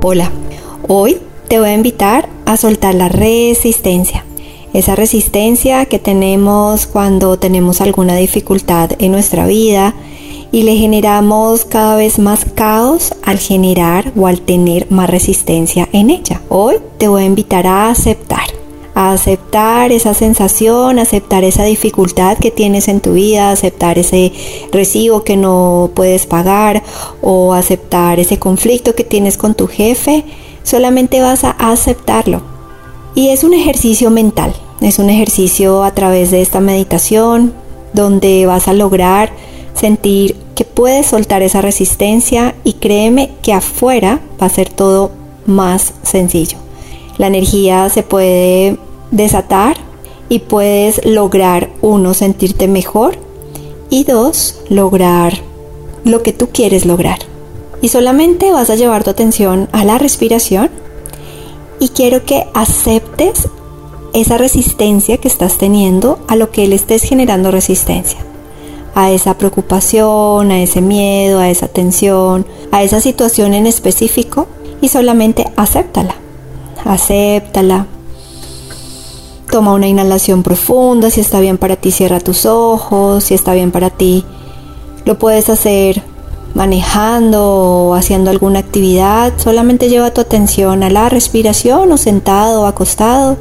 Hola, hoy te voy a invitar a soltar la resistencia. Esa resistencia que tenemos cuando tenemos alguna dificultad en nuestra vida y le generamos cada vez más caos al generar o al tener más resistencia en ella. Hoy te voy a invitar a aceptar aceptar esa sensación, aceptar esa dificultad que tienes en tu vida, aceptar ese recibo que no puedes pagar o aceptar ese conflicto que tienes con tu jefe, solamente vas a aceptarlo. Y es un ejercicio mental, es un ejercicio a través de esta meditación donde vas a lograr sentir que puedes soltar esa resistencia y créeme que afuera va a ser todo más sencillo. La energía se puede desatar y puedes lograr, uno, sentirte mejor y dos, lograr lo que tú quieres lograr. Y solamente vas a llevar tu atención a la respiración y quiero que aceptes esa resistencia que estás teniendo a lo que le estés generando resistencia. A esa preocupación, a ese miedo, a esa tensión, a esa situación en específico y solamente acéptala. Acéptala, Toma una inhalación profunda, si está bien para ti cierra tus ojos, si está bien para ti lo puedes hacer manejando o haciendo alguna actividad, solamente lleva tu atención a la respiración o sentado o acostado.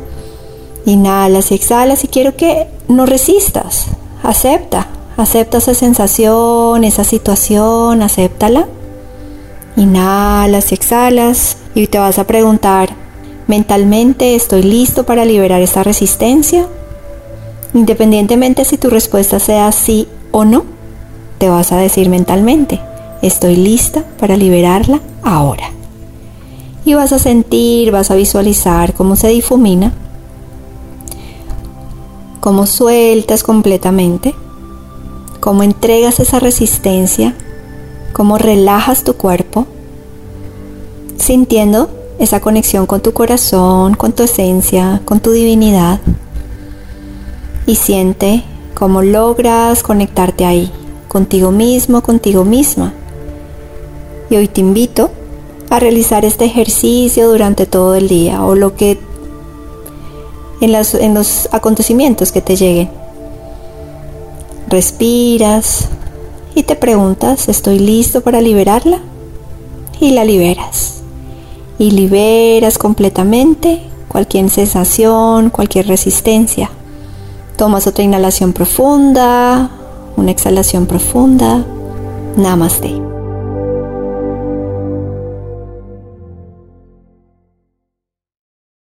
Inhalas y exhalas y quiero que no resistas, acepta, acepta esa sensación, esa situación, acéptala. Inhalas y exhalas y te vas a preguntar, Mentalmente estoy listo para liberar esta resistencia. Independientemente si tu respuesta sea sí o no, te vas a decir mentalmente, estoy lista para liberarla ahora. Y vas a sentir, vas a visualizar cómo se difumina, cómo sueltas completamente, cómo entregas esa resistencia, cómo relajas tu cuerpo, sintiendo esa conexión con tu corazón, con tu esencia, con tu divinidad. Y siente cómo logras conectarte ahí, contigo mismo, contigo misma. Y hoy te invito a realizar este ejercicio durante todo el día o lo que en, los acontecimientos que te lleguen. Respiras y te preguntas, ¿estoy listo para liberarla? Y la liberas y liberas completamente cualquier sensación, cualquier resistencia. Tomas otra inhalación profunda, una exhalación profunda. Namaste.